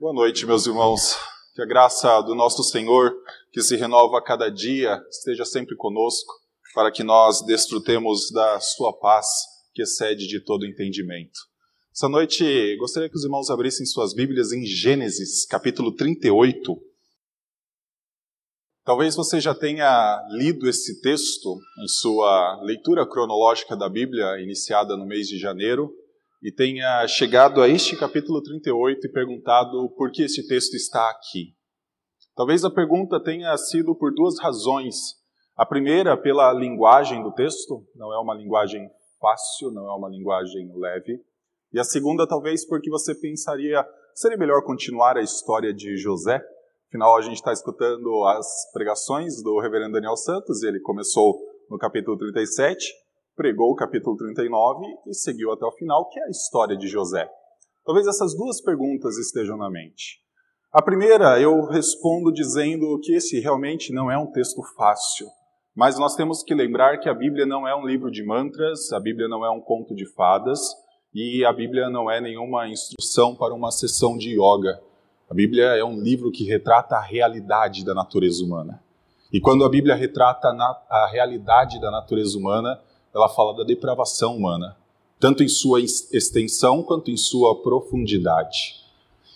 Boa noite, meus irmãos. Que a graça do nosso Senhor, que se renova a cada dia, esteja sempre conosco, para que nós desfrutemos da sua paz, que excede de todo entendimento. Essa noite, gostaria que os irmãos abrissem suas Bíblias em Gênesis, capítulo 38. Talvez você já tenha lido esse texto em sua leitura cronológica da Bíblia, iniciada no mês de janeiro, e tenha chegado a este capítulo 38 e perguntado por que esse texto está aqui. Talvez a pergunta tenha sido por duas razões. A primeira, pela linguagem do texto, não é uma linguagem fácil, não é uma linguagem leve. E a segunda, talvez porque você pensaria, seria melhor continuar a história de José? Afinal, a gente está escutando as pregações do reverendo Daniel Santos, e ele começou no capítulo 37, pregou o capítulo 39 e seguiu até o final, que é a história de José. Talvez essas duas perguntas estejam na mente. A primeira, eu respondo dizendo que esse realmente não é um texto fácil, mas nós temos que lembrar que a Bíblia não é um livro de mantras, a Bíblia não é um conto de fadas e a Bíblia não é nenhuma instrução para uma sessão de yoga. A Bíblia é um livro que retrata a realidade da natureza humana. E quando a Bíblia retrata a realidade da natureza humana, ela fala da depravação humana, tanto em sua extensão quanto em sua profundidade.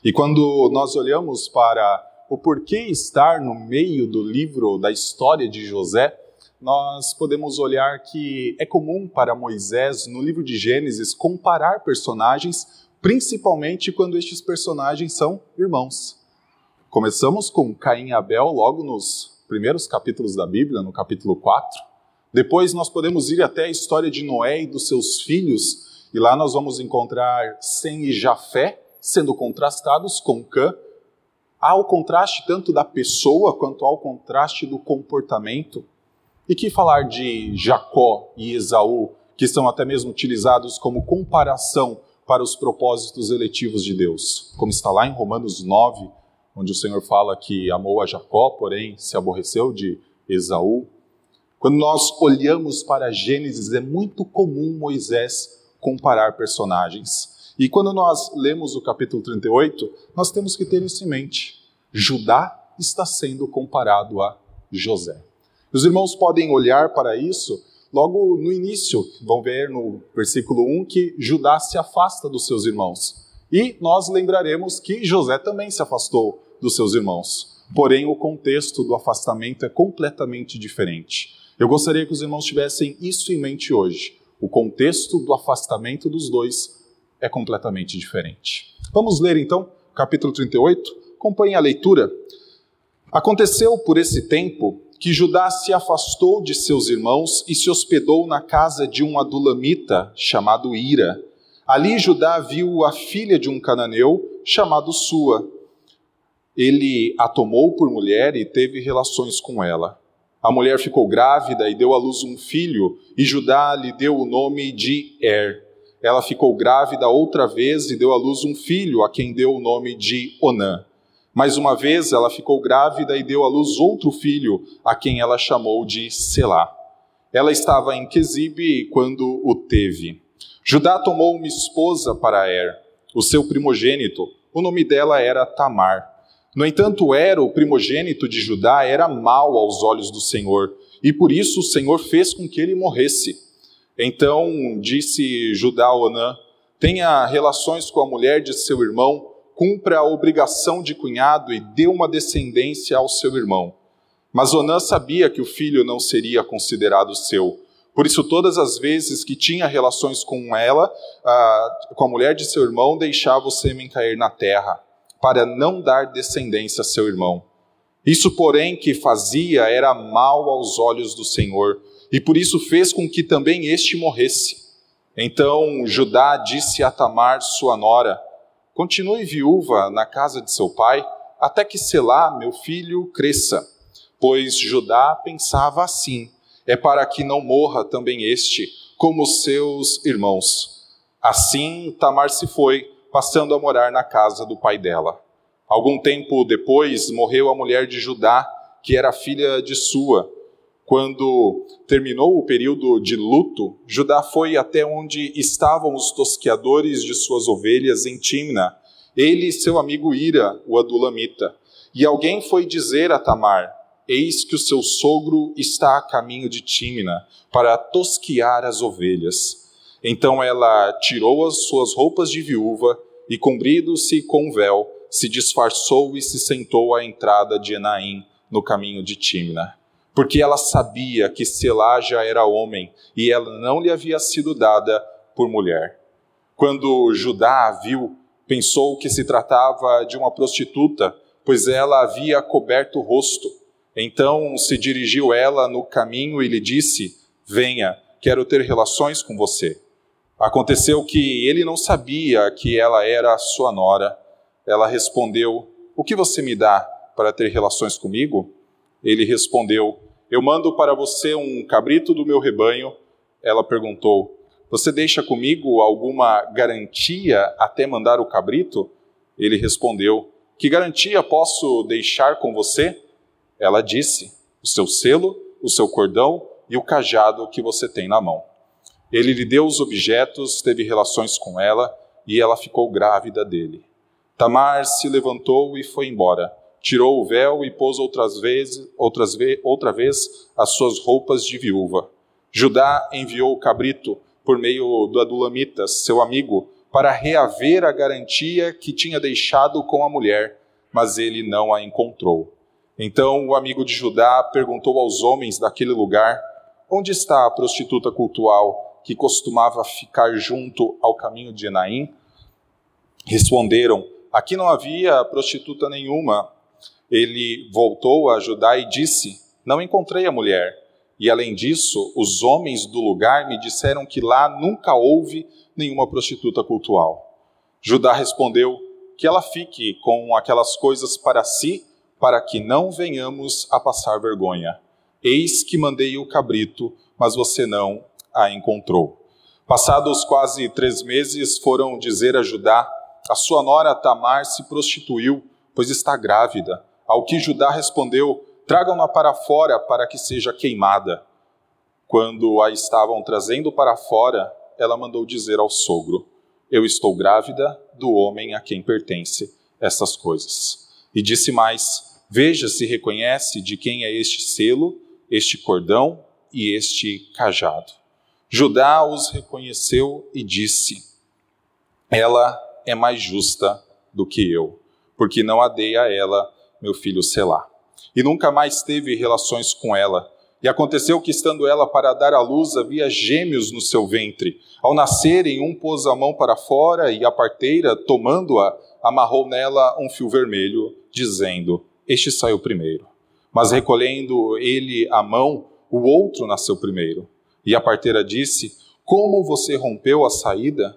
E quando nós olhamos para o porquê estar no meio do livro da história de José, nós podemos olhar que é comum para Moisés, no livro de Gênesis, comparar personagens, principalmente quando estes personagens são irmãos. Começamos com Caim e Abel logo nos primeiros capítulos da Bíblia, no capítulo 4. Depois nós podemos ir até a história de Noé e dos seus filhos, e lá nós vamos encontrar Sem e Jafé sendo contrastados com Cã. Há o contraste tanto da pessoa quanto ao contraste do comportamento. E que falar de Jacó e Esaú, que são até mesmo utilizados como comparação para os propósitos eletivos de Deus, como está lá em Romanos 9, onde o Senhor fala que amou a Jacó, porém se aborreceu de Esaú. Quando nós olhamos para Gênesis, é muito comum Moisés comparar personagens. E quando nós lemos o capítulo 38, nós temos que ter isso em mente. Judá está sendo comparado a José. Os irmãos podem olhar para isso logo no início, vão ver no versículo 1 que Judá se afasta dos seus irmãos. E nós lembraremos que José também se afastou dos seus irmãos. Porém, o contexto do afastamento é completamente diferente. Eu gostaria que os irmãos tivessem isso em mente hoje. O contexto do afastamento dos dois é completamente diferente. Vamos ler então, capítulo 38. Acompanhe a leitura. Aconteceu por esse tempo que Judá se afastou de seus irmãos e se hospedou na casa de um adulamita chamado Ira. Ali Judá viu a filha de um cananeu chamado Sua. Ele a tomou por mulher e teve relações com ela. A mulher ficou grávida e deu à luz um filho, e Judá lhe deu o nome de Er. Ela ficou grávida outra vez e deu à luz um filho, a quem deu o nome de Onã. Mais uma vez ela ficou grávida e deu à luz outro filho, a quem ela chamou de Selá. Ela estava em Quesibe quando o teve. Judá tomou uma esposa para Er, o seu primogênito. O nome dela era Tamar. No entanto, Era, o primogênito de Judá, era mau aos olhos do Senhor, e por isso o Senhor fez com que ele morresse. Então disse Judá a Onã: Tenha relações com a mulher de seu irmão, cumpra a obrigação de cunhado e dê uma descendência ao seu irmão. Mas Onã sabia que o filho não seria considerado seu. Por isso, todas as vezes que tinha relações com ela, com a mulher de seu irmão, deixava o sêmen cair na terra para não dar descendência a seu irmão. Isso, porém, que fazia era mal aos olhos do Senhor, e por isso fez com que também este morresse. Então Judá disse a Tamar, sua nora: Continue viúva na casa de seu pai, até que Selá, meu filho, cresça. Pois Judá pensava assim: é para que não morra também este, como seus irmãos. Assim Tamar se foi passando a morar na casa do pai dela. Algum tempo depois, morreu a mulher de Judá, que era filha de Sua. Quando terminou o período de luto, Judá foi até onde estavam os tosqueadores de suas ovelhas em Timna ele e seu amigo Ira, o Adulamita. E alguém foi dizer a Tamar: Eis que o seu sogro está a caminho de Tímina para tosquiar as ovelhas. Então ela tirou as suas roupas de viúva e, cobrindo-se com véu, se disfarçou e se sentou à entrada de Enaim, no caminho de Tímina. Porque ela sabia que Selá já era homem e ela não lhe havia sido dada por mulher. Quando Judá a viu, pensou que se tratava de uma prostituta, pois ela havia coberto o rosto. Então se dirigiu ela no caminho e lhe disse: Venha, quero ter relações com você. Aconteceu que ele não sabia que ela era sua nora. Ela respondeu: O que você me dá para ter relações comigo? Ele respondeu: Eu mando para você um cabrito do meu rebanho. Ela perguntou: você deixa comigo alguma garantia até mandar o cabrito? Ele respondeu: Que garantia posso deixar com você? Ela disse: O seu selo, o seu cordão e o cajado que você tem na mão. Ele lhe deu os objetos, teve relações com ela e ela ficou grávida dele. Tamar se levantou e foi embora. Tirou o véu e pôs outras vezes, outras ve outra vez as suas roupas de viúva. Judá enviou o cabrito por meio do Adulamita, seu amigo, para reaver a garantia que tinha deixado com a mulher, mas ele não a encontrou. Então o amigo de Judá perguntou aos homens daquele lugar: Onde está a prostituta cultual que costumava ficar junto ao caminho de Enaim? Responderam: Aqui não havia prostituta nenhuma. Ele voltou a Judá e disse: Não encontrei a mulher. E além disso, os homens do lugar me disseram que lá nunca houve nenhuma prostituta cultual. Judá respondeu: Que ela fique com aquelas coisas para si, para que não venhamos a passar vergonha. Eis que mandei o cabrito, mas você não a encontrou. Passados quase três meses, foram dizer a Judá: A sua nora Tamar se prostituiu, pois está grávida. Ao que Judá respondeu: Tragam-na para fora para que seja queimada. Quando a estavam trazendo para fora, ela mandou dizer ao sogro: Eu estou grávida do homem a quem pertence essas coisas. E disse mais: Veja se reconhece de quem é este selo, este cordão e este cajado. Judá os reconheceu e disse: Ela é mais justa do que eu, porque não a dei a ela meu filho Selá e nunca mais teve relações com ela. E aconteceu que, estando ela para dar à luz, havia gêmeos no seu ventre. Ao nascerem, um pôs a mão para fora e a parteira, tomando-a, amarrou nela um fio vermelho, dizendo: Este saiu primeiro. Mas recolhendo ele a mão, o outro nasceu primeiro. E a parteira disse: Como você rompeu a saída?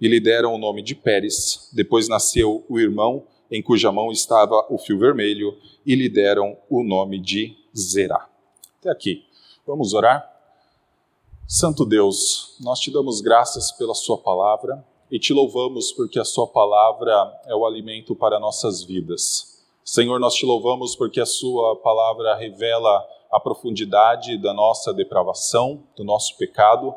E lhe deram o nome de Pérez. Depois nasceu o irmão, em cuja mão estava o fio vermelho, e lhe deram o nome de Zerá. Até aqui. Vamos orar? Santo Deus, nós te damos graças pela Sua palavra e te louvamos porque a Sua palavra é o alimento para nossas vidas. Senhor, nós te louvamos porque a Sua palavra revela a profundidade da nossa depravação, do nosso pecado,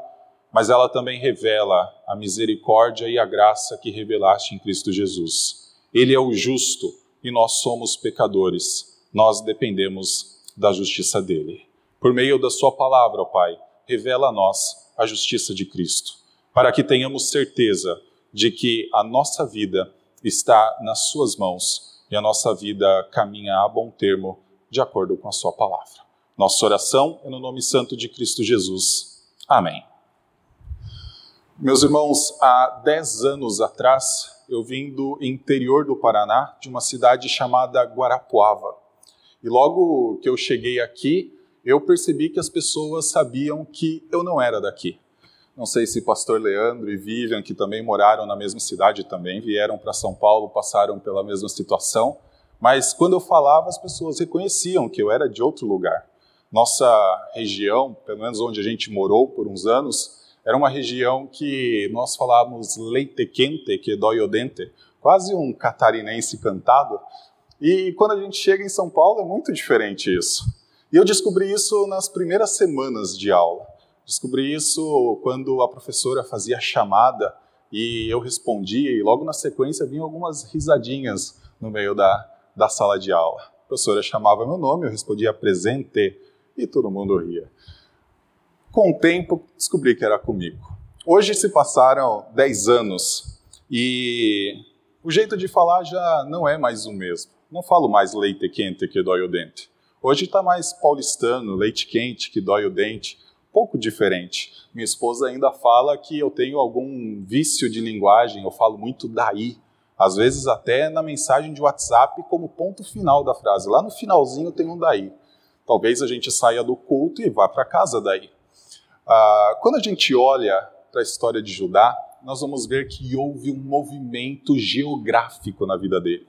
mas ela também revela a misericórdia e a graça que revelaste em Cristo Jesus. Ele é o justo e nós somos pecadores. Nós dependemos da justiça dele. Por meio da sua palavra, ó Pai, revela a nós a justiça de Cristo, para que tenhamos certeza de que a nossa vida está nas suas mãos e a nossa vida caminha a bom termo de acordo com a sua palavra. Nossa oração é no nome santo de Cristo Jesus. Amém. Meus irmãos, há dez anos atrás, eu vim do interior do Paraná, de uma cidade chamada Guarapuava. E logo que eu cheguei aqui, eu percebi que as pessoas sabiam que eu não era daqui. Não sei se pastor Leandro e Vivian, que também moraram na mesma cidade também, vieram para São Paulo, passaram pela mesma situação, mas quando eu falava, as pessoas reconheciam que eu era de outro lugar. Nossa região, pelo menos onde a gente morou por uns anos, era uma região que nós falávamos leite quente, que dói o dente, quase um catarinense cantado. E quando a gente chega em São Paulo é muito diferente isso. E eu descobri isso nas primeiras semanas de aula. Descobri isso quando a professora fazia chamada e eu respondia, e logo na sequência vinham algumas risadinhas no meio da, da sala de aula. A professora chamava meu nome, eu respondia presente, e todo mundo ria. Com o tempo, descobri que era comigo. Hoje se passaram 10 anos e o jeito de falar já não é mais o mesmo. Não falo mais leite quente que dói o dente. Hoje está mais paulistano, leite quente que dói o dente pouco diferente. Minha esposa ainda fala que eu tenho algum vício de linguagem, eu falo muito daí. Às vezes até na mensagem de WhatsApp como ponto final da frase. Lá no finalzinho tem um daí. Talvez a gente saia do culto e vá para casa daí. Ah, quando a gente olha para a história de Judá, nós vamos ver que houve um movimento geográfico na vida dele.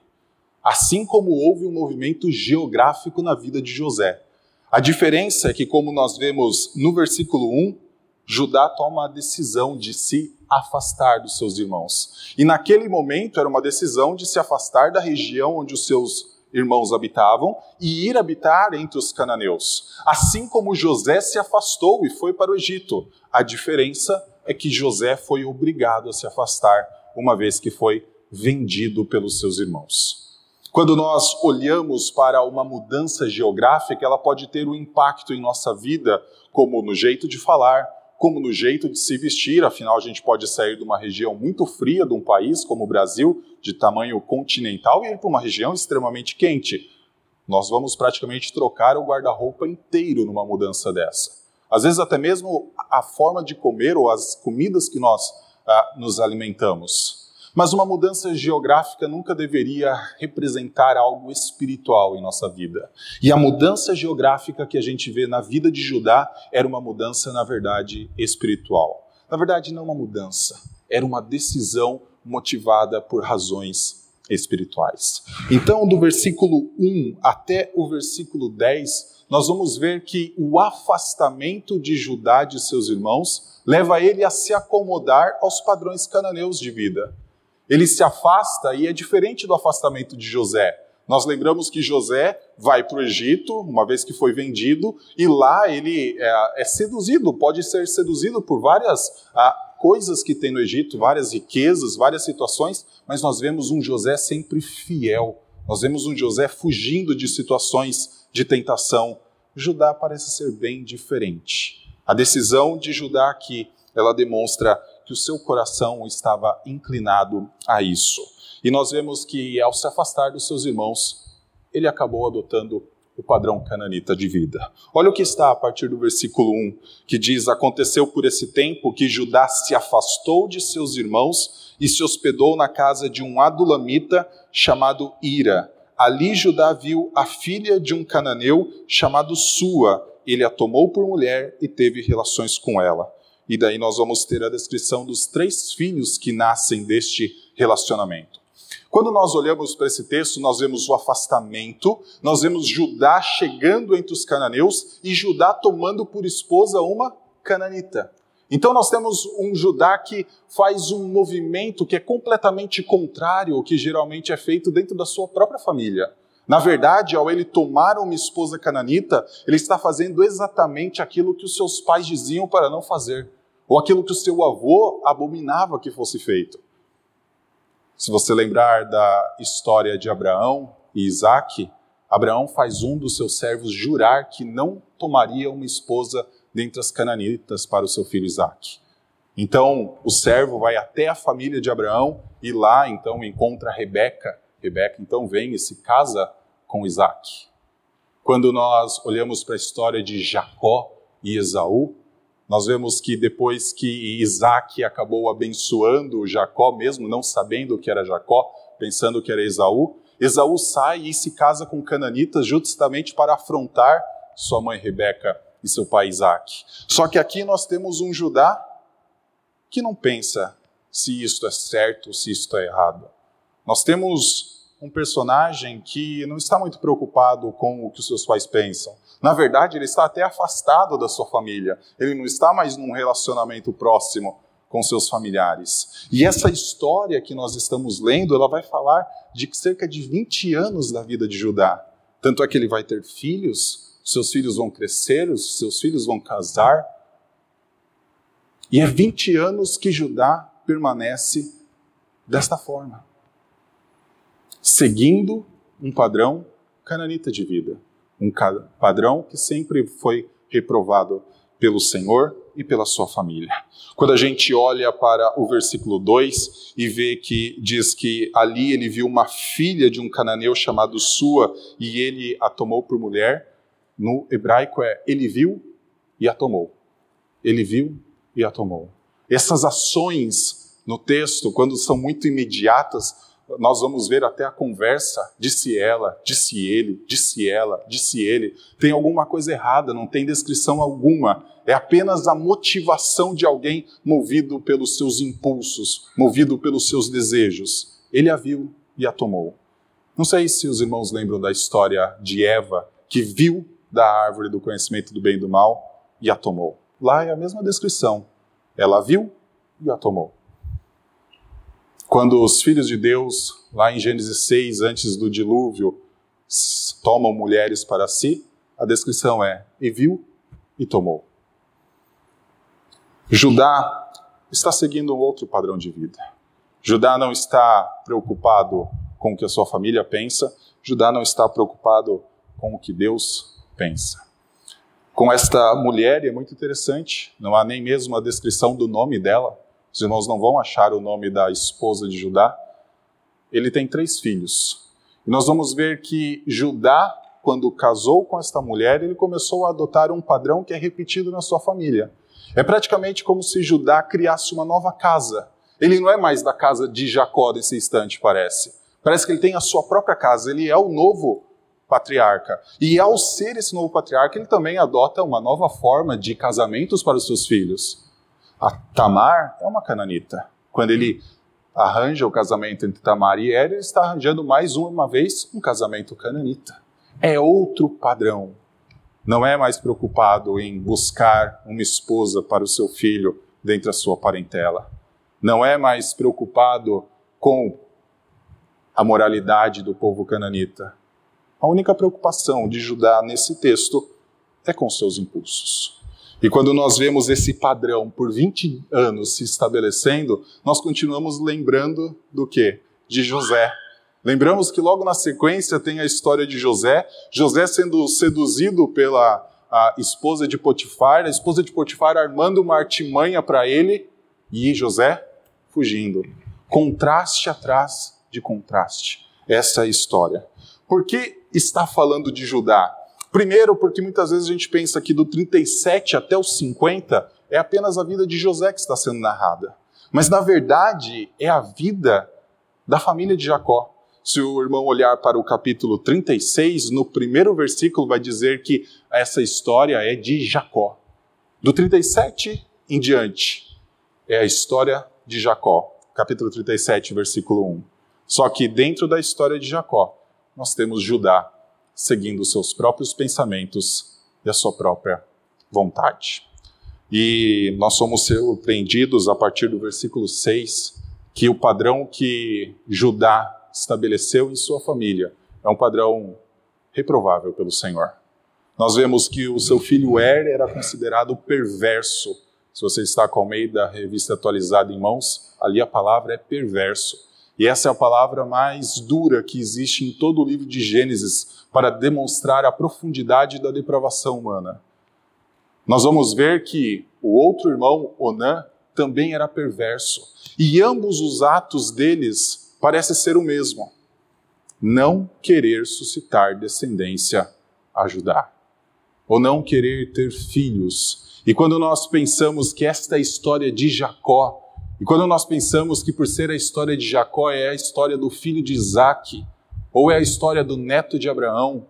Assim como houve um movimento geográfico na vida de José. A diferença é que, como nós vemos no versículo 1, Judá toma a decisão de se afastar dos seus irmãos. E naquele momento era uma decisão de se afastar da região onde os seus irmãos habitavam e ir habitar entre os cananeus. Assim como José se afastou e foi para o Egito. A diferença é que José foi obrigado a se afastar, uma vez que foi vendido pelos seus irmãos. Quando nós olhamos para uma mudança geográfica, ela pode ter um impacto em nossa vida, como no jeito de falar, como no jeito de se vestir, afinal a gente pode sair de uma região muito fria de um país como o Brasil, de tamanho continental, e ir para uma região extremamente quente. Nós vamos praticamente trocar o guarda-roupa inteiro numa mudança dessa. Às vezes até mesmo a forma de comer ou as comidas que nós ah, nos alimentamos. Mas uma mudança geográfica nunca deveria representar algo espiritual em nossa vida. E a mudança geográfica que a gente vê na vida de Judá era uma mudança, na verdade, espiritual. Na verdade, não uma mudança, era uma decisão motivada por razões espirituais. Então, do versículo 1 até o versículo 10, nós vamos ver que o afastamento de Judá de seus irmãos leva ele a se acomodar aos padrões cananeus de vida. Ele se afasta e é diferente do afastamento de José. Nós lembramos que José vai para o Egito, uma vez que foi vendido, e lá ele é, é seduzido, pode ser seduzido por várias ah, coisas que tem no Egito, várias riquezas, várias situações, mas nós vemos um José sempre fiel. Nós vemos um José fugindo de situações de tentação. Judá parece ser bem diferente. A decisão de Judá aqui, ela demonstra que o seu coração estava inclinado a isso. E nós vemos que, ao se afastar dos seus irmãos, ele acabou adotando o padrão cananita de vida. Olha o que está a partir do versículo 1, que diz: Aconteceu por esse tempo que Judá se afastou de seus irmãos e se hospedou na casa de um adulamita chamado Ira. Ali Judá viu a filha de um cananeu chamado Sua. Ele a tomou por mulher e teve relações com ela. E daí nós vamos ter a descrição dos três filhos que nascem deste relacionamento. Quando nós olhamos para esse texto, nós vemos o afastamento, nós vemos Judá chegando entre os cananeus e Judá tomando por esposa uma cananita. Então nós temos um Judá que faz um movimento que é completamente contrário ao que geralmente é feito dentro da sua própria família. Na verdade, ao ele tomar uma esposa cananita, ele está fazendo exatamente aquilo que os seus pais diziam para não fazer ou aquilo que o seu avô abominava que fosse feito. Se você lembrar da história de Abraão e Isaac, Abraão faz um dos seus servos jurar que não tomaria uma esposa dentre as cananitas para o seu filho Isaac. Então, o servo vai até a família de Abraão e lá, então, encontra Rebeca. Rebeca, então, vem e se casa com Isaac. Quando nós olhamos para a história de Jacó e Esaú, nós vemos que depois que Isaac acabou abençoando Jacó, mesmo não sabendo que era Jacó, pensando que era Esaú, Esaú sai e se casa com cananitas justamente para afrontar sua mãe Rebeca e seu pai Isaac. Só que aqui nós temos um Judá que não pensa se isto é certo ou se isto é errado. Nós temos um personagem que não está muito preocupado com o que os seus pais pensam. Na verdade, ele está até afastado da sua família. Ele não está mais num relacionamento próximo com seus familiares. E essa história que nós estamos lendo, ela vai falar de cerca de 20 anos da vida de Judá. Tanto é que ele vai ter filhos, seus filhos vão crescer, os seus filhos vão casar. E é 20 anos que Judá permanece desta forma, seguindo um padrão cananita de vida, um padrão que sempre foi reprovado pelo Senhor e pela sua família. Quando a gente olha para o versículo 2 e vê que diz que ali ele viu uma filha de um cananeu chamado Sua e ele a tomou por mulher, no hebraico é ele viu e a tomou. Ele viu e a tomou. Essas ações no texto, quando são muito imediatas, nós vamos ver até a conversa, disse ela, disse ele, disse ela, disse ele. Tem alguma coisa errada, não tem descrição alguma. É apenas a motivação de alguém movido pelos seus impulsos, movido pelos seus desejos. Ele a viu e a tomou. Não sei se os irmãos lembram da história de Eva, que viu da árvore do conhecimento do bem e do mal e a tomou. Lá é a mesma descrição. Ela viu e a tomou. Quando os filhos de Deus, lá em Gênesis 6, antes do dilúvio, tomam mulheres para si, a descrição é: e viu e tomou. Judá está seguindo um outro padrão de vida. Judá não está preocupado com o que a sua família pensa, Judá não está preocupado com o que Deus pensa. Com esta mulher, é muito interessante, não há nem mesmo a descrição do nome dela, os irmãos não vão achar o nome da esposa de Judá. Ele tem três filhos. E nós vamos ver que Judá, quando casou com esta mulher, ele começou a adotar um padrão que é repetido na sua família. É praticamente como se Judá criasse uma nova casa. Ele não é mais da casa de Jacó nesse instante, parece. Parece que ele tem a sua própria casa, ele é o novo patriarca. E ao ser esse novo patriarca, ele também adota uma nova forma de casamentos para os seus filhos. A Tamar é uma cananita. Quando ele arranja o casamento entre Tamar e Er, ele está arranjando mais uma vez um casamento cananita. É outro padrão. Não é mais preocupado em buscar uma esposa para o seu filho dentre da sua parentela. Não é mais preocupado com a moralidade do povo cananita. A única preocupação de Judá nesse texto é com seus impulsos. E quando nós vemos esse padrão por 20 anos se estabelecendo, nós continuamos lembrando do que? De José. Lembramos que logo na sequência tem a história de José, José sendo seduzido pela esposa de Potifar, a esposa de Potifar armando uma artimanha para ele e José fugindo. Contraste atrás de contraste. Essa é a história. Por que está falando de Judá? Primeiro, porque muitas vezes a gente pensa que do 37 até os 50 é apenas a vida de José que está sendo narrada. Mas na verdade é a vida da família de Jacó. Se o irmão olhar para o capítulo 36, no primeiro versículo vai dizer que essa história é de Jacó. Do 37 em diante é a história de Jacó. Capítulo 37, versículo 1. Só que dentro da história de Jacó, nós temos Judá, seguindo os seus próprios pensamentos e a sua própria vontade. E nós somos surpreendidos a partir do versículo 6 que o padrão que Judá estabeleceu em sua família é um padrão reprovável pelo Senhor. Nós vemos que o seu filho Er era considerado perverso. Se você está com o meio da revista atualizada em mãos, ali a palavra é perverso. E essa é a palavra mais dura que existe em todo o livro de Gênesis para demonstrar a profundidade da depravação humana. Nós vamos ver que o outro irmão, Onã, também era perverso. E ambos os atos deles parecem ser o mesmo: não querer suscitar descendência a Judá, ou não querer ter filhos. E quando nós pensamos que esta é a história de Jacó, e quando nós pensamos que por ser a história de Jacó é a história do filho de Isaac, ou é a história do neto de Abraão,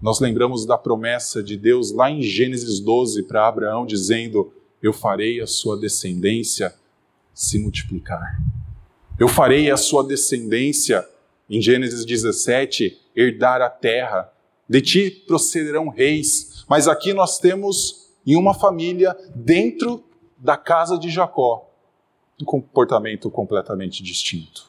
nós lembramos da promessa de Deus lá em Gênesis 12 para Abraão, dizendo: Eu farei a sua descendência se multiplicar. Eu farei a sua descendência, em Gênesis 17, herdar a terra. De ti procederão reis. Mas aqui nós temos em uma família, dentro da casa de Jacó, um comportamento completamente distinto.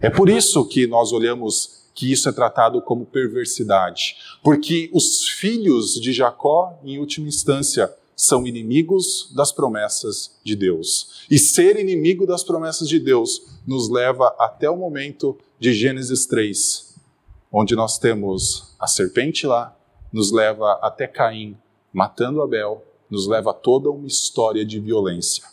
É por isso que nós olhamos que isso é tratado como perversidade, porque os filhos de Jacó, em última instância, são inimigos das promessas de Deus. E ser inimigo das promessas de Deus nos leva até o momento de Gênesis 3, onde nós temos a serpente lá, nos leva até Caim matando Abel, nos leva a toda uma história de violência.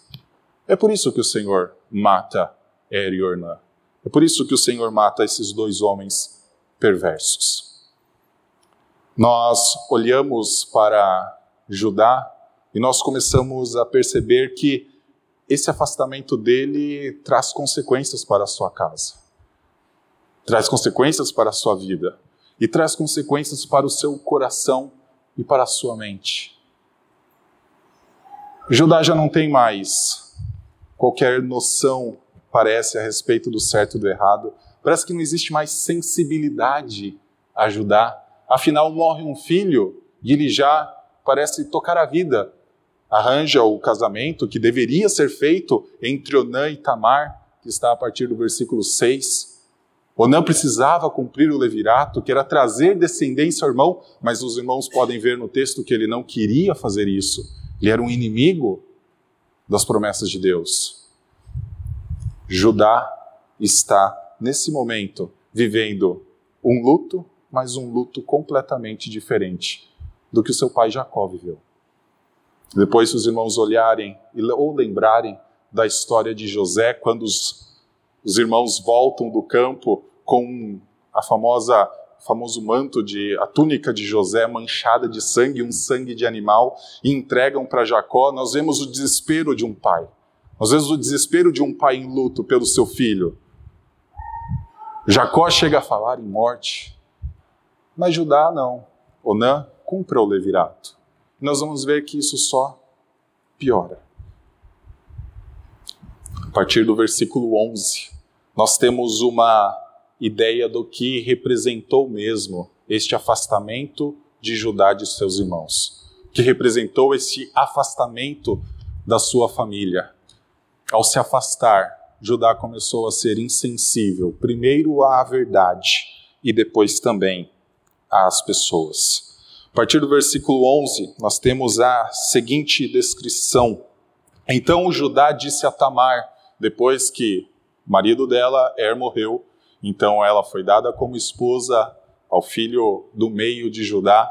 É por isso que o Senhor mata Er e Ornã. É por isso que o Senhor mata esses dois homens perversos. Nós olhamos para Judá e nós começamos a perceber que esse afastamento dele traz consequências para a sua casa, traz consequências para a sua vida e traz consequências para o seu coração e para a sua mente. Judá já não tem mais qualquer noção, parece, a respeito do certo e do errado. Parece que não existe mais sensibilidade a Judá. Afinal, morre um filho e ele já parece tocar a vida arranja o casamento que deveria ser feito entre Onã e Tamar, que está a partir do versículo 6. Onã precisava cumprir o levirato, que era trazer descendência ao irmão, mas os irmãos podem ver no texto que ele não queria fazer isso. Ele era um inimigo das promessas de Deus. Judá está, nesse momento, vivendo um luto, mas um luto completamente diferente do que o seu pai Jacó viveu. Depois, se os irmãos olharem ou lembrarem da história de José, quando os, os irmãos voltam do campo com a famosa famoso manto de a túnica de José manchada de sangue, um sangue de animal, e entregam para Jacó, nós vemos o desespero de um pai. Nós vemos o desespero de um pai em luto pelo seu filho. Jacó chega a falar em morte, mas Judá não. Onã cumpra o levirato nós vamos ver que isso só piora. A partir do versículo 11, nós temos uma ideia do que representou mesmo este afastamento de Judá de seus irmãos, que representou esse afastamento da sua família. Ao se afastar, Judá começou a ser insensível, primeiro à verdade e depois também às pessoas. A partir do versículo 11, nós temos a seguinte descrição. Então o Judá disse a Tamar, depois que o marido dela, Er, morreu, então ela foi dada como esposa ao filho do meio de Judá.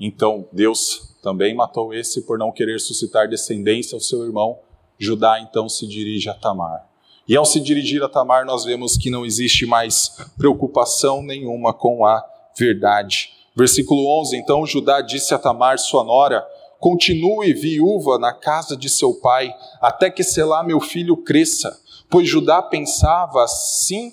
Então Deus também matou esse por não querer suscitar descendência ao seu irmão. Judá então se dirige a Tamar. E ao se dirigir a Tamar, nós vemos que não existe mais preocupação nenhuma com a verdade. Versículo 11: Então Judá disse a Tamar, sua nora: Continue viúva na casa de seu pai, até que Selá, meu filho, cresça. Pois Judá pensava: assim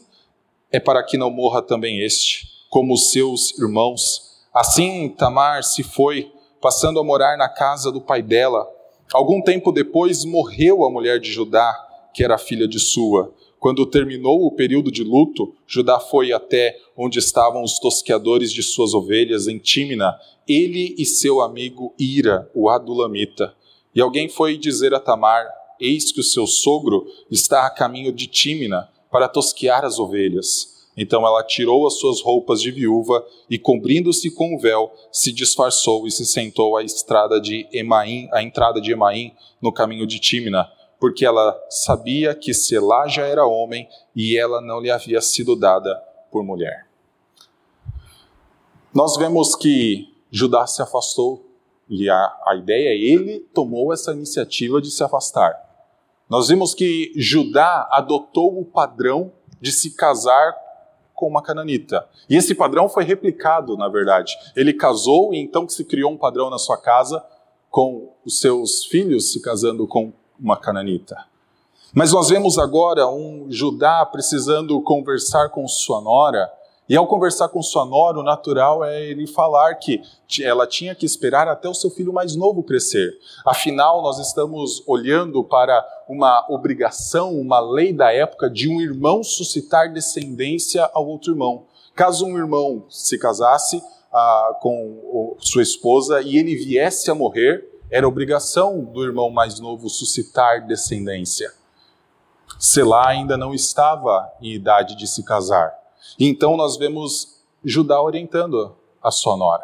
é para que não morra também este, como os seus irmãos. Assim Tamar se foi, passando a morar na casa do pai dela. Algum tempo depois morreu a mulher de Judá, que era filha de sua. Quando terminou o período de luto, Judá foi até onde estavam os tosqueadores de suas ovelhas em Tímina, ele e seu amigo Ira, o Adulamita. E alguém foi dizer a Tamar: Eis que o seu sogro está a caminho de Tímina para tosquear as ovelhas. Então ela tirou as suas roupas de viúva e, cobrindo-se com o véu, se disfarçou e se sentou à estrada de Emaim, à entrada de Emaim, no caminho de Tímina porque ela sabia que Selá já era homem e ela não lhe havia sido dada por mulher. Nós vemos que Judá se afastou e a, a ideia é ele tomou essa iniciativa de se afastar. Nós vimos que Judá adotou o padrão de se casar com uma cananita. E esse padrão foi replicado, na verdade. Ele casou e então se criou um padrão na sua casa com os seus filhos se casando com uma cananita. Mas nós vemos agora um Judá precisando conversar com sua nora, e ao conversar com sua nora, o natural é ele falar que ela tinha que esperar até o seu filho mais novo crescer. Afinal, nós estamos olhando para uma obrigação, uma lei da época de um irmão suscitar descendência ao outro irmão. Caso um irmão se casasse ah, com sua esposa e ele viesse a morrer, era obrigação do irmão mais novo suscitar descendência. Selá ainda não estava em idade de se casar. Então nós vemos Judá orientando a sua nora.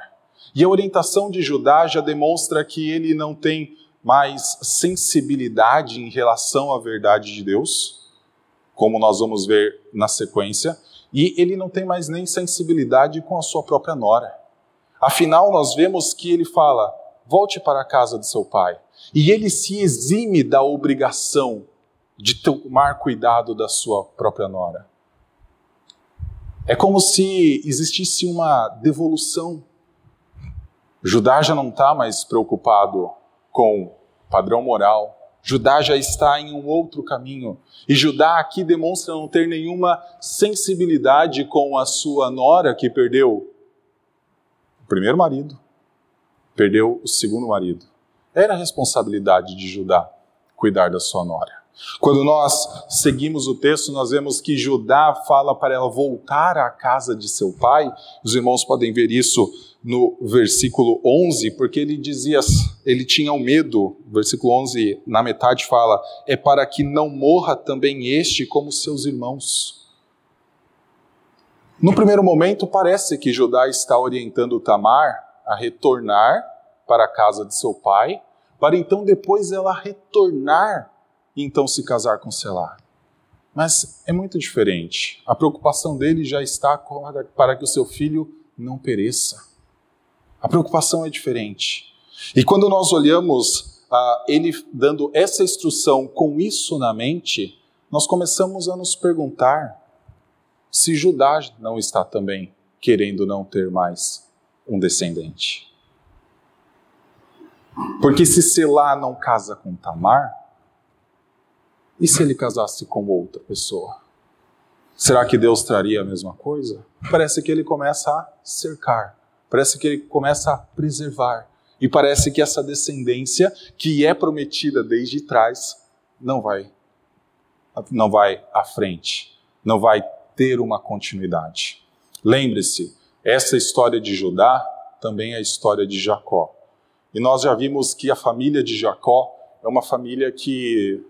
E a orientação de Judá já demonstra que ele não tem mais sensibilidade em relação à verdade de Deus, como nós vamos ver na sequência, e ele não tem mais nem sensibilidade com a sua própria nora. Afinal, nós vemos que ele fala: volte para a casa de seu pai. E ele se exime da obrigação de tomar cuidado da sua própria nora. É como se existisse uma devolução Judá já não está mais preocupado com padrão moral. Judá já está em um outro caminho. E Judá aqui demonstra não ter nenhuma sensibilidade com a sua nora que perdeu o primeiro marido, perdeu o segundo marido. Era a responsabilidade de Judá cuidar da sua nora. Quando nós seguimos o texto, nós vemos que Judá fala para ela voltar à casa de seu pai. Os irmãos podem ver isso no versículo 11, porque ele dizia, ele tinha o um medo, versículo 11, na metade fala, é para que não morra também este como seus irmãos. No primeiro momento, parece que Judá está orientando Tamar a retornar para a casa de seu pai, para então depois ela retornar e então se casar com Selá. Mas é muito diferente. A preocupação dele já está para que o seu filho não pereça. A preocupação é diferente. E quando nós olhamos uh, ele dando essa instrução com isso na mente, nós começamos a nos perguntar se Judá não está também querendo não ter mais um descendente. Porque se Selá não casa com Tamar, e se ele casasse com outra pessoa? Será que Deus traria a mesma coisa? Parece que ele começa a cercar, parece que ele começa a preservar. E parece que essa descendência, que é prometida desde trás, não vai não vai à frente, não vai ter uma continuidade. Lembre-se, essa história de Judá também é a história de Jacó. E nós já vimos que a família de Jacó é uma família que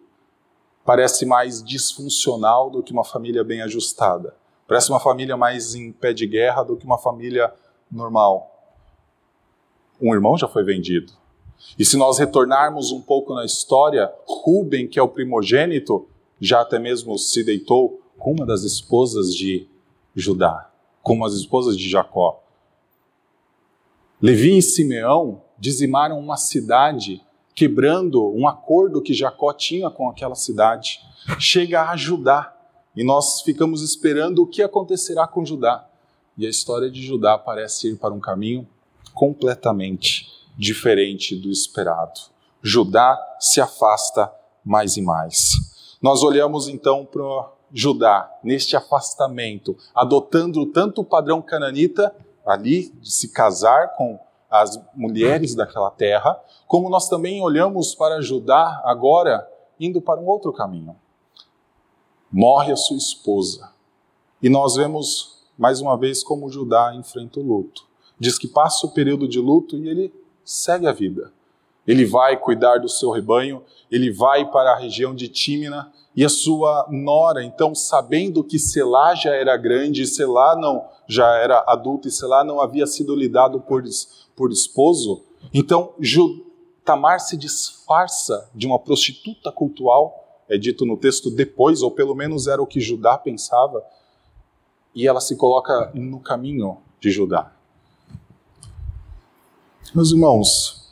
parece mais disfuncional do que uma família bem ajustada. Parece uma família mais em pé de guerra do que uma família normal. Um irmão já foi vendido. E se nós retornarmos um pouco na história, Ruben, que é o primogênito, já até mesmo se deitou com uma das esposas de Judá, com das esposas de Jacó. Levi e Simeão dizimaram uma cidade quebrando um acordo que Jacó tinha com aquela cidade, chega a Judá. E nós ficamos esperando o que acontecerá com Judá. E a história de Judá parece ir para um caminho completamente diferente do esperado. Judá se afasta mais e mais. Nós olhamos então para Judá neste afastamento, adotando tanto o padrão cananita ali de se casar com as mulheres daquela terra, como nós também olhamos para Judá agora indo para um outro caminho. Morre a sua esposa. E nós vemos mais uma vez como Judá enfrenta o luto. Diz que passa o período de luto e ele segue a vida. Ele vai cuidar do seu rebanho, ele vai para a região de Tímina, e a sua nora, então, sabendo que Selá já era grande, Selá não já era adulto, e Selá não havia sido lidado por, por esposo, então Tamar se disfarça de uma prostituta cultural, é dito no texto depois, ou pelo menos era o que Judá pensava, e ela se coloca no caminho de Judá. Meus irmãos,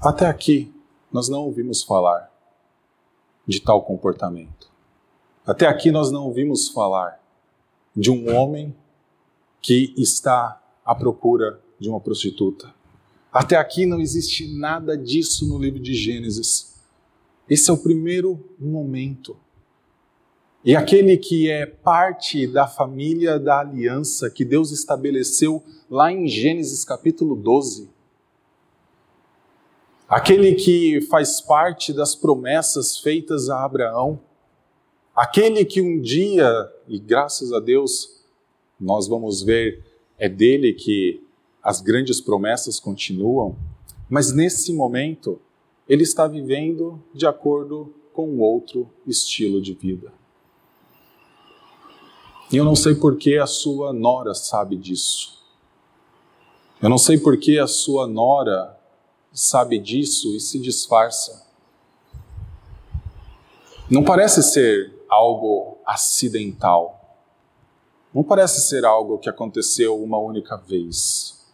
até aqui nós não ouvimos falar de tal comportamento. Até aqui nós não ouvimos falar de um homem que está à procura de uma prostituta. Até aqui não existe nada disso no livro de Gênesis. Esse é o primeiro momento. E aquele que é parte da família da aliança que Deus estabeleceu lá em Gênesis capítulo 12, aquele que faz parte das promessas feitas a Abraão, aquele que um dia, e graças a Deus, nós vamos ver, é dele que as grandes promessas continuam, mas nesse momento ele está vivendo de acordo com outro estilo de vida. E eu não sei por que a sua nora sabe disso. Eu não sei por que a sua nora sabe disso e se disfarça. Não parece ser algo acidental. Não parece ser algo que aconteceu uma única vez.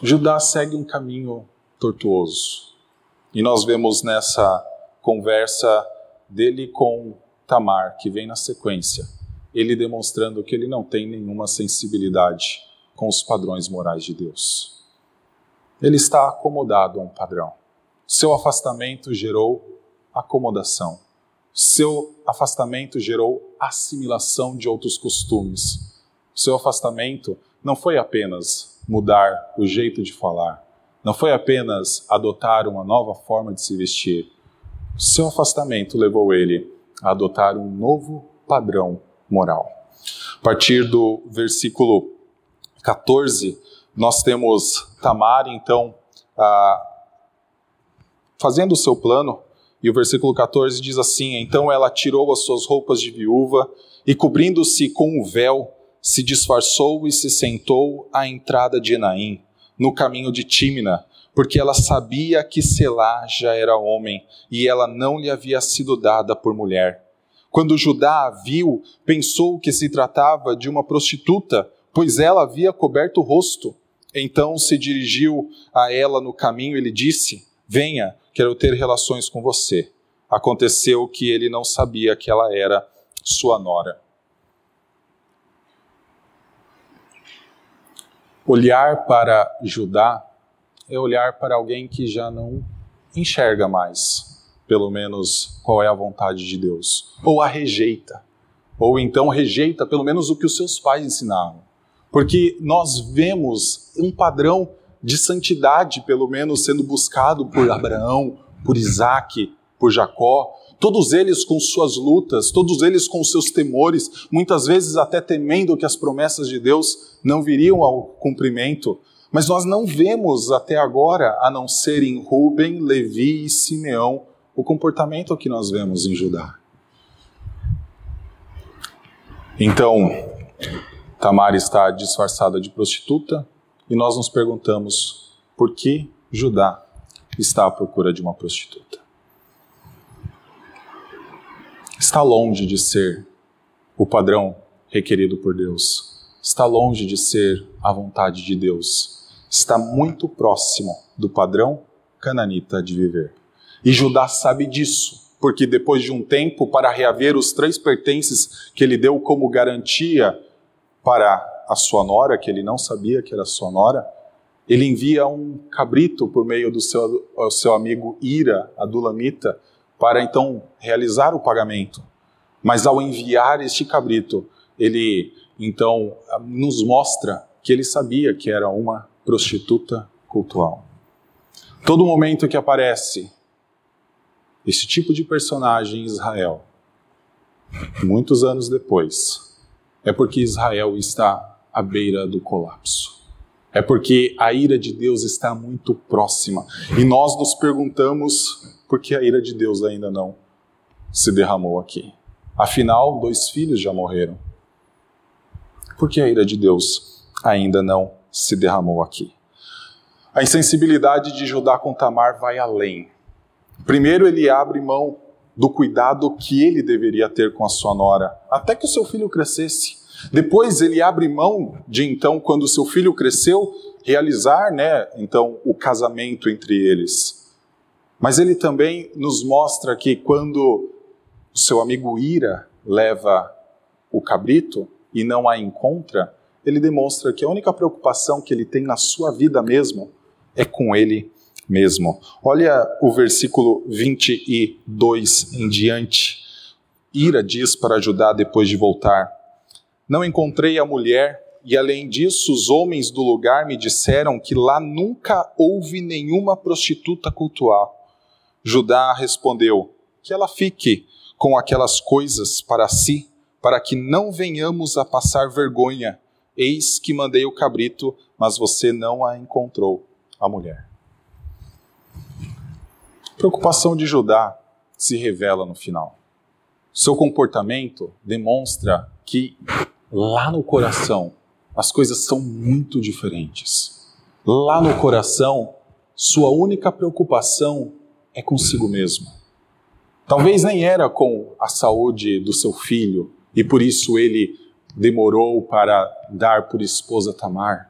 Judá segue um caminho tortuoso. E nós vemos nessa conversa dele com Tamar, que vem na sequência, ele demonstrando que ele não tem nenhuma sensibilidade com os padrões morais de Deus. Ele está acomodado a um padrão. Seu afastamento gerou acomodação. Seu afastamento gerou assimilação de outros costumes. Seu afastamento não foi apenas mudar o jeito de falar, não foi apenas adotar uma nova forma de se vestir. Seu afastamento levou ele a adotar um novo padrão moral. A partir do versículo 14, nós temos Tamar, então, fazendo o seu plano, e o versículo 14 diz assim: Então ela tirou as suas roupas de viúva e, cobrindo-se com o véu, se disfarçou e se sentou à entrada de Enaim, no caminho de Tímina, porque ela sabia que Selá já era homem e ela não lhe havia sido dada por mulher. Quando Judá a viu, pensou que se tratava de uma prostituta, pois ela havia coberto o rosto. Então se dirigiu a ela no caminho e lhe disse: Venha, quero ter relações com você. Aconteceu que ele não sabia que ela era sua nora. Olhar para Judá é olhar para alguém que já não enxerga mais, pelo menos, qual é a vontade de Deus, ou a rejeita, ou então rejeita pelo menos o que os seus pais ensinaram. Porque nós vemos um padrão de santidade, pelo menos, sendo buscado por Abraão, por Isaac, por Jacó, todos eles com suas lutas, todos eles com seus temores, muitas vezes até temendo que as promessas de Deus não viriam ao cumprimento, mas nós não vemos até agora, a não ser em Ruben, Levi e Simeão, o comportamento que nós vemos em Judá. Então, Tamar está disfarçada de prostituta e nós nos perguntamos por que Judá está à procura de uma prostituta. Está longe de ser o padrão requerido por Deus. Está longe de ser a vontade de Deus está muito próximo do padrão cananita de viver. E Judá sabe disso, porque depois de um tempo, para reaver os três pertences que ele deu como garantia para a sua nora, que ele não sabia que era sua nora, ele envia um cabrito por meio do seu, seu amigo Ira, a Dulamita, para então realizar o pagamento. Mas ao enviar este cabrito, ele então nos mostra que ele sabia que era uma prostituta cultual. Todo momento que aparece esse tipo de personagem em Israel, muitos anos depois, é porque Israel está à beira do colapso. É porque a ira de Deus está muito próxima. E nós nos perguntamos por que a ira de Deus ainda não se derramou aqui. Afinal, dois filhos já morreram. Por que a ira de Deus ainda não se derramou aqui. A insensibilidade de Judá com Tamar vai além. Primeiro, ele abre mão do cuidado que ele deveria ter com a sua nora, até que o seu filho crescesse. Depois, ele abre mão de então, quando o seu filho cresceu, realizar, né, então, o casamento entre eles. Mas ele também nos mostra que quando o seu amigo Ira leva o cabrito e não a encontra, ele demonstra que a única preocupação que ele tem na sua vida mesmo é com ele mesmo. Olha o versículo 22 em diante. Ira diz para ajudar depois de voltar: Não encontrei a mulher, e além disso, os homens do lugar me disseram que lá nunca houve nenhuma prostituta cultual. Judá respondeu: Que ela fique com aquelas coisas para si, para que não venhamos a passar vergonha Eis que mandei o cabrito, mas você não a encontrou, a mulher. Preocupação de Judá se revela no final. Seu comportamento demonstra que lá no coração as coisas são muito diferentes. Lá no coração, sua única preocupação é consigo mesmo. Talvez nem era com a saúde do seu filho e por isso ele demorou para dar por esposa Tamar,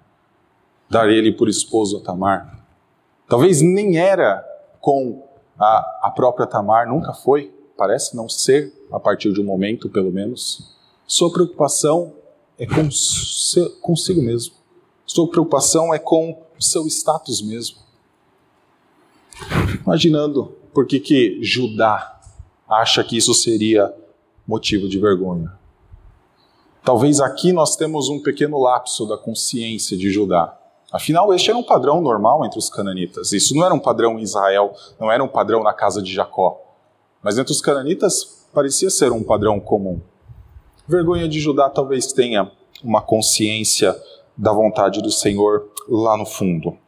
dar ele por esposo a Tamar. Talvez nem era com a, a própria Tamar, nunca foi, parece não ser, a partir de um momento pelo menos. Sua preocupação é com consigo mesmo. Sua preocupação é com o seu status mesmo. Imaginando por que, que Judá acha que isso seria motivo de vergonha. Talvez aqui nós temos um pequeno lapso da consciência de Judá. Afinal, este era um padrão normal entre os cananitas. Isso não era um padrão em Israel, não era um padrão na casa de Jacó. Mas entre os cananitas parecia ser um padrão comum. Vergonha de Judá talvez tenha uma consciência da vontade do Senhor lá no fundo.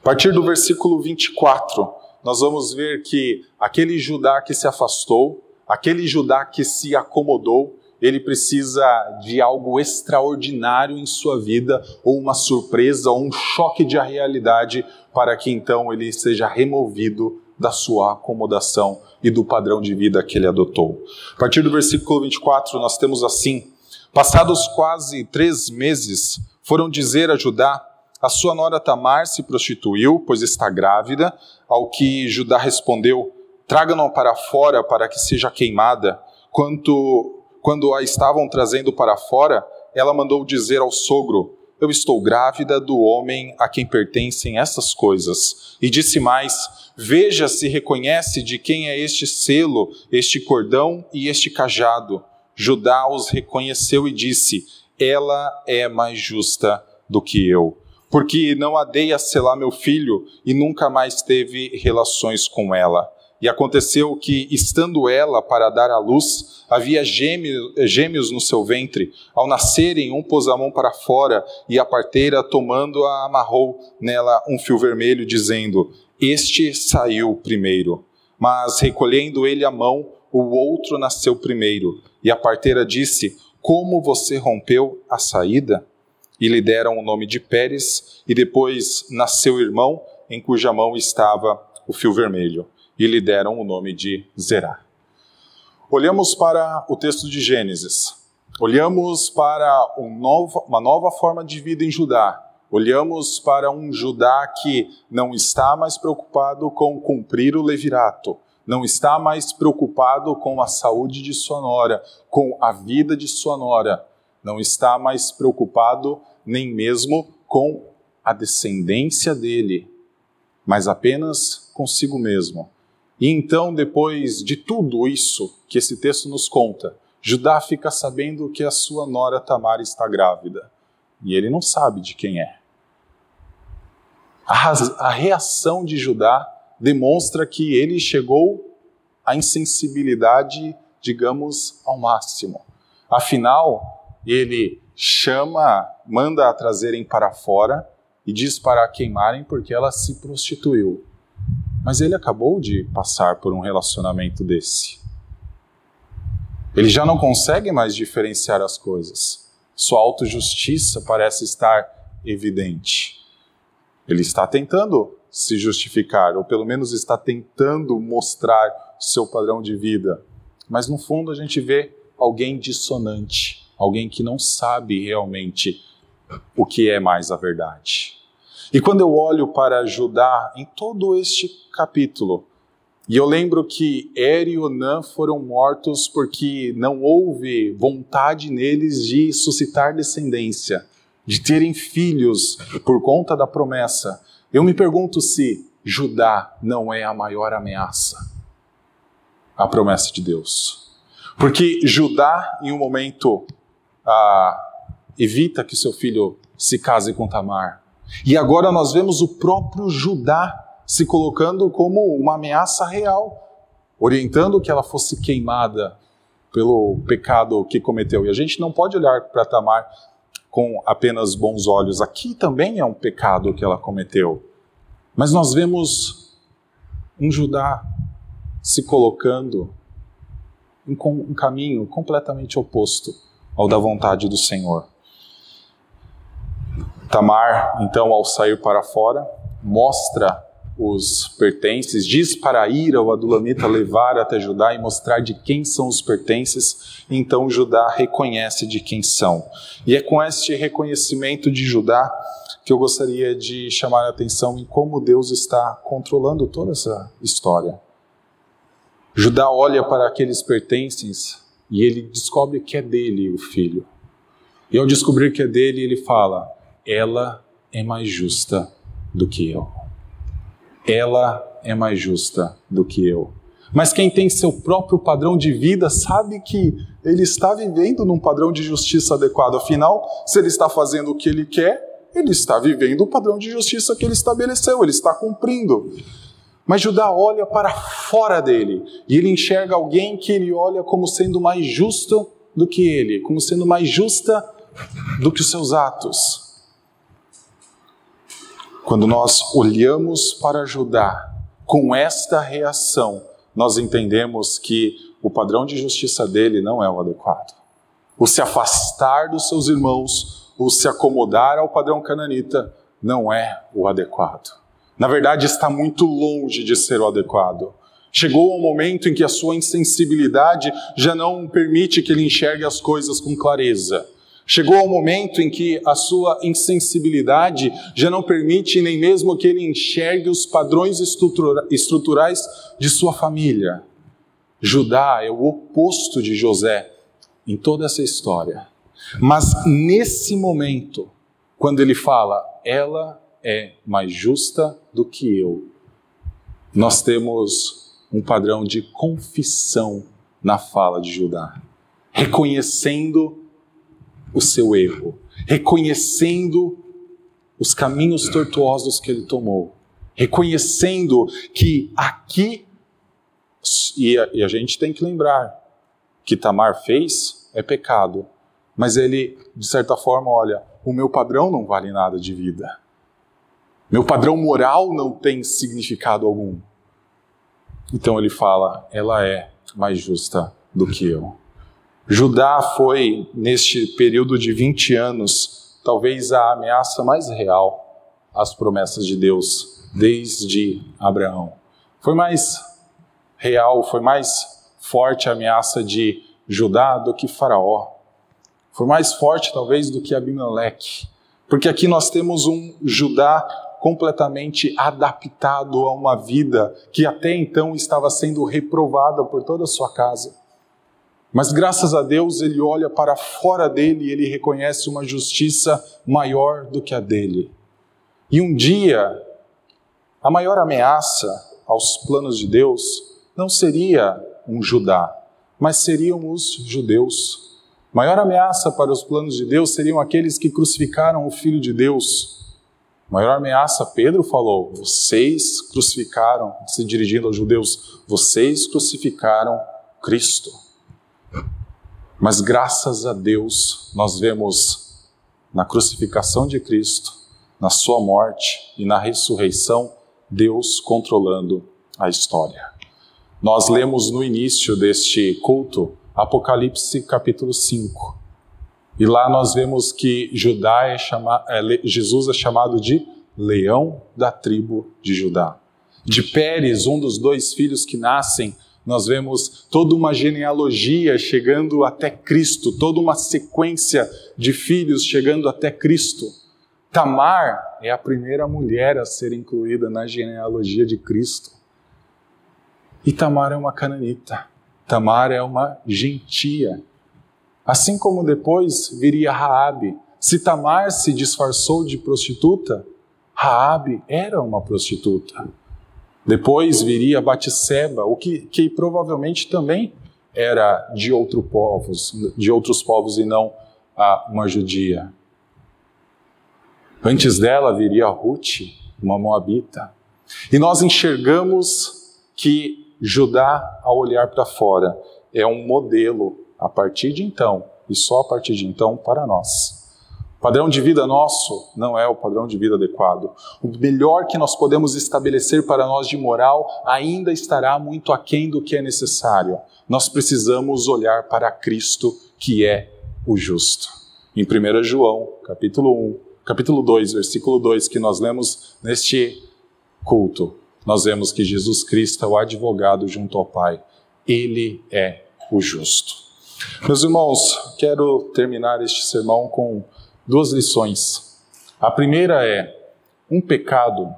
A partir do versículo 24, nós vamos ver que aquele Judá que se afastou, aquele Judá que se acomodou, ele precisa de algo extraordinário em sua vida, ou uma surpresa, ou um choque de realidade, para que então ele seja removido da sua acomodação e do padrão de vida que ele adotou. A partir do versículo 24, nós temos assim: Passados quase três meses, foram dizer a Judá: A sua nora Tamar se prostituiu, pois está grávida. Ao que Judá respondeu: Traga-no para fora para que seja queimada. Quanto quando a estavam trazendo para fora, ela mandou dizer ao sogro: Eu estou grávida do homem a quem pertencem essas coisas. E disse mais: Veja se reconhece de quem é este selo, este cordão e este cajado. Judá os reconheceu e disse: Ela é mais justa do que eu, porque não a dei a selar meu filho e nunca mais teve relações com ela. E aconteceu que, estando ela para dar à luz, havia gêmeos, gêmeos no seu ventre. Ao nascerem, um pôs a mão para fora, e a parteira, tomando-a, amarrou nela um fio vermelho, dizendo: Este saiu primeiro. Mas, recolhendo ele a mão, o outro nasceu primeiro. E a parteira disse: Como você rompeu a saída? E lhe deram o nome de Pérez, e depois nasceu o irmão, em cuja mão estava o fio vermelho e lhe deram o nome de Zerá. Olhamos para o texto de Gênesis, olhamos para um novo, uma nova forma de vida em Judá, olhamos para um Judá que não está mais preocupado com cumprir o levirato, não está mais preocupado com a saúde de sua nora, com a vida de sua nora, não está mais preocupado nem mesmo com a descendência dele, mas apenas consigo mesmo. E então, depois de tudo isso que esse texto nos conta, Judá fica sabendo que a sua nora Tamar está grávida. E ele não sabe de quem é. A, a reação de Judá demonstra que ele chegou à insensibilidade, digamos, ao máximo. Afinal, ele chama, manda a trazerem para fora e diz para a queimarem porque ela se prostituiu. Mas ele acabou de passar por um relacionamento desse. Ele já não consegue mais diferenciar as coisas. Sua autojustiça parece estar evidente. Ele está tentando se justificar, ou pelo menos está tentando mostrar seu padrão de vida. Mas no fundo a gente vê alguém dissonante, alguém que não sabe realmente o que é mais a verdade. E quando eu olho para Judá em todo este capítulo, e eu lembro que Er e Onã foram mortos porque não houve vontade neles de suscitar descendência, de terem filhos por conta da promessa. Eu me pergunto se Judá não é a maior ameaça à promessa de Deus. Porque Judá, em um momento, ah, evita que seu filho se case com Tamar. E agora nós vemos o próprio Judá se colocando como uma ameaça real, orientando que ela fosse queimada pelo pecado que cometeu. E a gente não pode olhar para Tamar com apenas bons olhos. Aqui também é um pecado que ela cometeu. Mas nós vemos um Judá se colocando em um caminho completamente oposto ao da vontade do Senhor. Tamar, então, ao sair para fora, mostra os pertences, diz para Ira, o adulamita, levar até Judá e mostrar de quem são os pertences. Então Judá reconhece de quem são. E é com este reconhecimento de Judá que eu gostaria de chamar a atenção em como Deus está controlando toda essa história. Judá olha para aqueles pertences e ele descobre que é dele o filho. E ao descobrir que é dele, ele fala: Ela é mais justa do que eu ela é mais justa do que eu. Mas quem tem seu próprio padrão de vida sabe que ele está vivendo num padrão de justiça adequado. Afinal, se ele está fazendo o que ele quer, ele está vivendo o padrão de justiça que ele estabeleceu, ele está cumprindo. Mas Judá olha para fora dele e ele enxerga alguém que ele olha como sendo mais justo do que ele, como sendo mais justa do que os seus atos. Quando nós olhamos para Judá com esta reação, nós entendemos que o padrão de justiça dele não é o adequado. O se afastar dos seus irmãos, o se acomodar ao padrão cananita, não é o adequado. Na verdade, está muito longe de ser o adequado. Chegou um momento em que a sua insensibilidade já não permite que ele enxergue as coisas com clareza. Chegou ao momento em que a sua insensibilidade já não permite nem mesmo que ele enxergue os padrões estrutura estruturais de sua família. Judá é o oposto de José em toda essa história. Mas nesse momento, quando ele fala, ela é mais justa do que eu, nós temos um padrão de confissão na fala de Judá, reconhecendo o seu erro, reconhecendo os caminhos tortuosos que ele tomou, reconhecendo que aqui, e a, e a gente tem que lembrar, que Tamar fez é pecado, mas ele, de certa forma, olha, o meu padrão não vale nada de vida. Meu padrão moral não tem significado algum. Então ele fala, ela é mais justa do que eu. Judá foi, neste período de 20 anos, talvez a ameaça mais real às promessas de Deus desde Abraão. Foi mais real, foi mais forte a ameaça de Judá do que Faraó. Foi mais forte, talvez, do que Abimeleque. Porque aqui nós temos um Judá completamente adaptado a uma vida que até então estava sendo reprovada por toda a sua casa. Mas graças a Deus ele olha para fora dele e ele reconhece uma justiça maior do que a dele. E um dia, a maior ameaça aos planos de Deus não seria um Judá, mas seriam os judeus. A maior ameaça para os planos de Deus seriam aqueles que crucificaram o Filho de Deus. A maior ameaça, Pedro falou: vocês crucificaram, se dirigindo aos judeus, vocês crucificaram Cristo. Mas graças a Deus, nós vemos na crucificação de Cristo, na sua morte e na ressurreição, Deus controlando a história. Nós lemos no início deste culto Apocalipse capítulo 5. E lá nós vemos que Judá é chama, é, Jesus é chamado de leão da tribo de Judá. De Pérez, um dos dois filhos que nascem nós vemos toda uma genealogia chegando até Cristo, toda uma sequência de filhos chegando até Cristo. Tamar é a primeira mulher a ser incluída na genealogia de Cristo. E Tamar é uma cananita. Tamar é uma gentia. Assim como depois viria Raabe. Se Tamar se disfarçou de prostituta, Raabe era uma prostituta. Depois viria Batisseba, o que, que provavelmente também era de, outro povos, de outros povos e não uma judia. Antes dela viria Ruth, uma moabita. E nós enxergamos que Judá, ao olhar para fora, é um modelo a partir de então, e só a partir de então, para nós padrão de vida nosso não é o padrão de vida adequado. O melhor que nós podemos estabelecer para nós de moral ainda estará muito aquém do que é necessário. Nós precisamos olhar para Cristo, que é o justo. Em 1 João, capítulo 1, capítulo 2, versículo 2, que nós lemos neste culto, nós vemos que Jesus Cristo é o advogado junto ao Pai. Ele é o justo. Meus irmãos, quero terminar este sermão com duas lições. A primeira é: um pecado,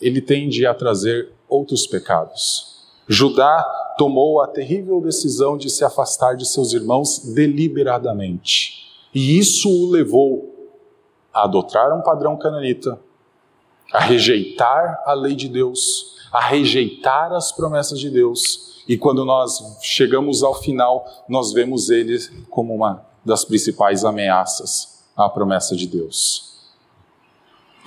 ele tende a trazer outros pecados. Judá tomou a terrível decisão de se afastar de seus irmãos deliberadamente. E isso o levou a adotar um padrão cananita, a rejeitar a lei de Deus, a rejeitar as promessas de Deus. E quando nós chegamos ao final, nós vemos ele como uma das principais ameaças à promessa de Deus.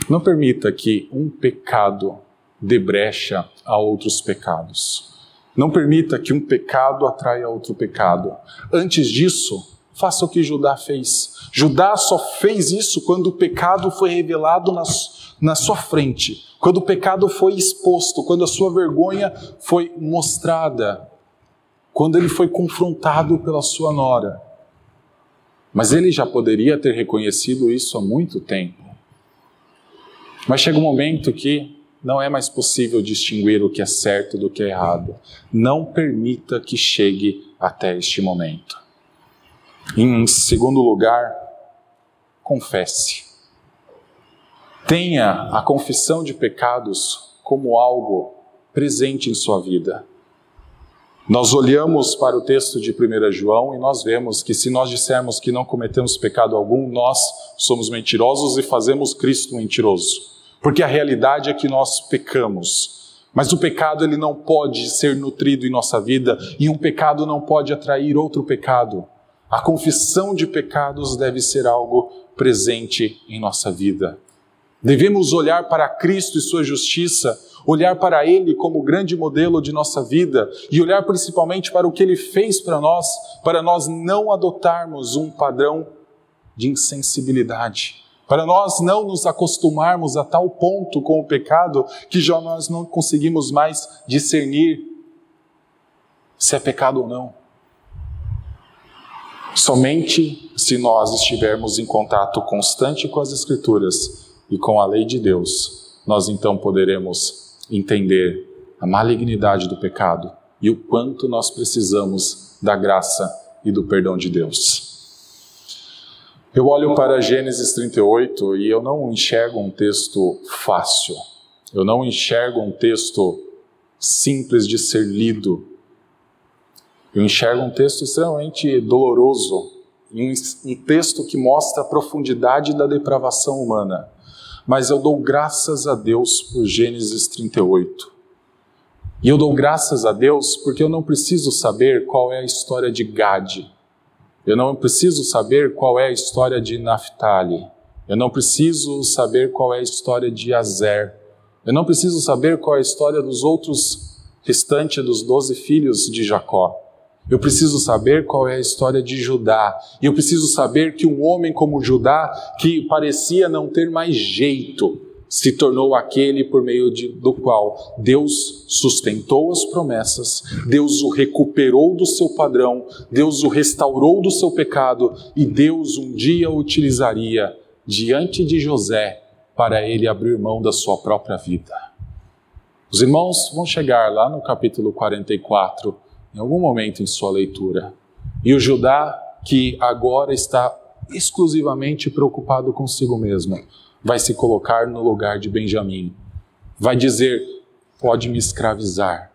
Não permita que um pecado dê brecha a outros pecados. Não permita que um pecado atraia outro pecado. Antes disso, faça o que Judá fez. Judá só fez isso quando o pecado foi revelado na, na sua frente, quando o pecado foi exposto, quando a sua vergonha foi mostrada, quando ele foi confrontado pela sua nora. Mas ele já poderia ter reconhecido isso há muito tempo. Mas chega um momento que não é mais possível distinguir o que é certo do que é errado. Não permita que chegue até este momento. Em segundo lugar, confesse. Tenha a confissão de pecados como algo presente em sua vida. Nós olhamos para o texto de 1 João e nós vemos que se nós dissermos que não cometemos pecado algum, nós somos mentirosos e fazemos Cristo mentiroso. Porque a realidade é que nós pecamos. Mas o pecado ele não pode ser nutrido em nossa vida e um pecado não pode atrair outro pecado. A confissão de pecados deve ser algo presente em nossa vida. Devemos olhar para Cristo e Sua justiça, olhar para Ele como grande modelo de nossa vida e olhar principalmente para o que Ele fez para nós, para nós não adotarmos um padrão de insensibilidade para nós não nos acostumarmos a tal ponto com o pecado que já nós não conseguimos mais discernir se é pecado ou não. Somente se nós estivermos em contato constante com as Escrituras e com a lei de Deus, nós então poderemos entender a malignidade do pecado e o quanto nós precisamos da graça e do perdão de Deus. Eu olho para Gênesis 38 e eu não enxergo um texto fácil. Eu não enxergo um texto simples de ser lido. Eu enxergo um texto extremamente doloroso, um texto que mostra a profundidade da depravação humana. Mas eu dou graças a Deus por Gênesis 38. E eu dou graças a Deus porque eu não preciso saber qual é a história de Gade eu não preciso saber qual é a história de Naphtali. Eu não preciso saber qual é a história de Azer. Eu não preciso saber qual é a história dos outros restantes dos doze filhos de Jacó. Eu preciso saber qual é a história de Judá. E eu preciso saber que um homem como Judá, que parecia não ter mais jeito, se tornou aquele por meio de, do qual Deus sustentou as promessas, Deus o recuperou do seu padrão, Deus o restaurou do seu pecado e Deus um dia o utilizaria diante de José para ele abrir mão da sua própria vida. Os irmãos vão chegar lá no capítulo 44, em algum momento em sua leitura, e o Judá, que agora está exclusivamente preocupado consigo mesmo, vai se colocar no lugar de Benjamim. Vai dizer: pode me escravizar.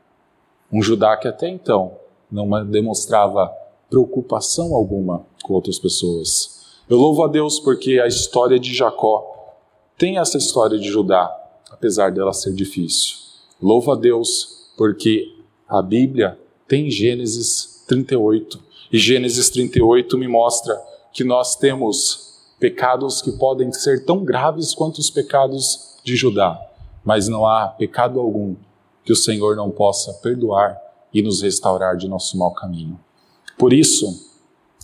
Um Judá que até então não demonstrava preocupação alguma com outras pessoas. Eu louvo a Deus porque a história de Jacó tem essa história de Judá, apesar dela ser difícil. Louvo a Deus porque a Bíblia tem Gênesis 38. E Gênesis 38 me mostra que nós temos pecados que podem ser tão graves quanto os pecados de Judá, mas não há pecado algum que o Senhor não possa perdoar e nos restaurar de nosso mau caminho. Por isso,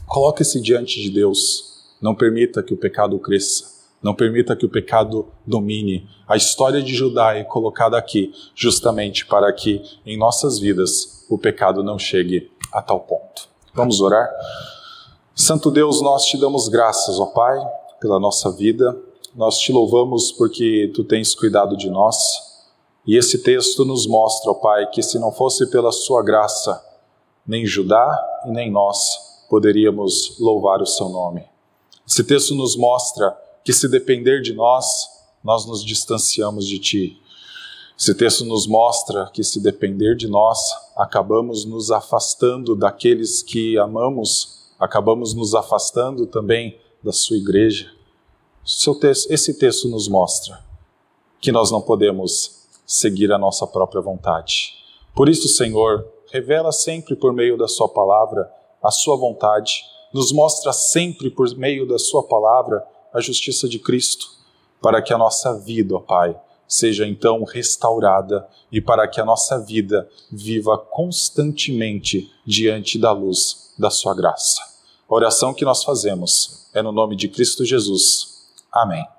coloque-se diante de Deus, não permita que o pecado cresça, não permita que o pecado domine. A história de Judá é colocada aqui justamente para que em nossas vidas o pecado não chegue a tal ponto. Vamos orar? Santo Deus, nós te damos graças, ó Pai, pela nossa vida. nós te louvamos porque tu tens cuidado de nós. E esse texto nos mostra, ó Pai, que se não fosse pela sua graça, nem Judá e nem nós poderíamos louvar o seu nome. Esse texto nos mostra que se depender de nós, nós nos distanciamos de ti. Esse texto nos mostra que se depender de nós, acabamos nos afastando daqueles que amamos, acabamos nos afastando também da sua igreja. Esse texto nos mostra que nós não podemos seguir a nossa própria vontade. Por isso, Senhor, revela sempre por meio da Sua palavra a Sua vontade, nos mostra sempre por meio da Sua palavra a justiça de Cristo, para que a nossa vida, ó Pai, seja então restaurada e para que a nossa vida viva constantemente diante da luz da Sua graça. A oração que nós fazemos é no nome de Cristo Jesus. Amém.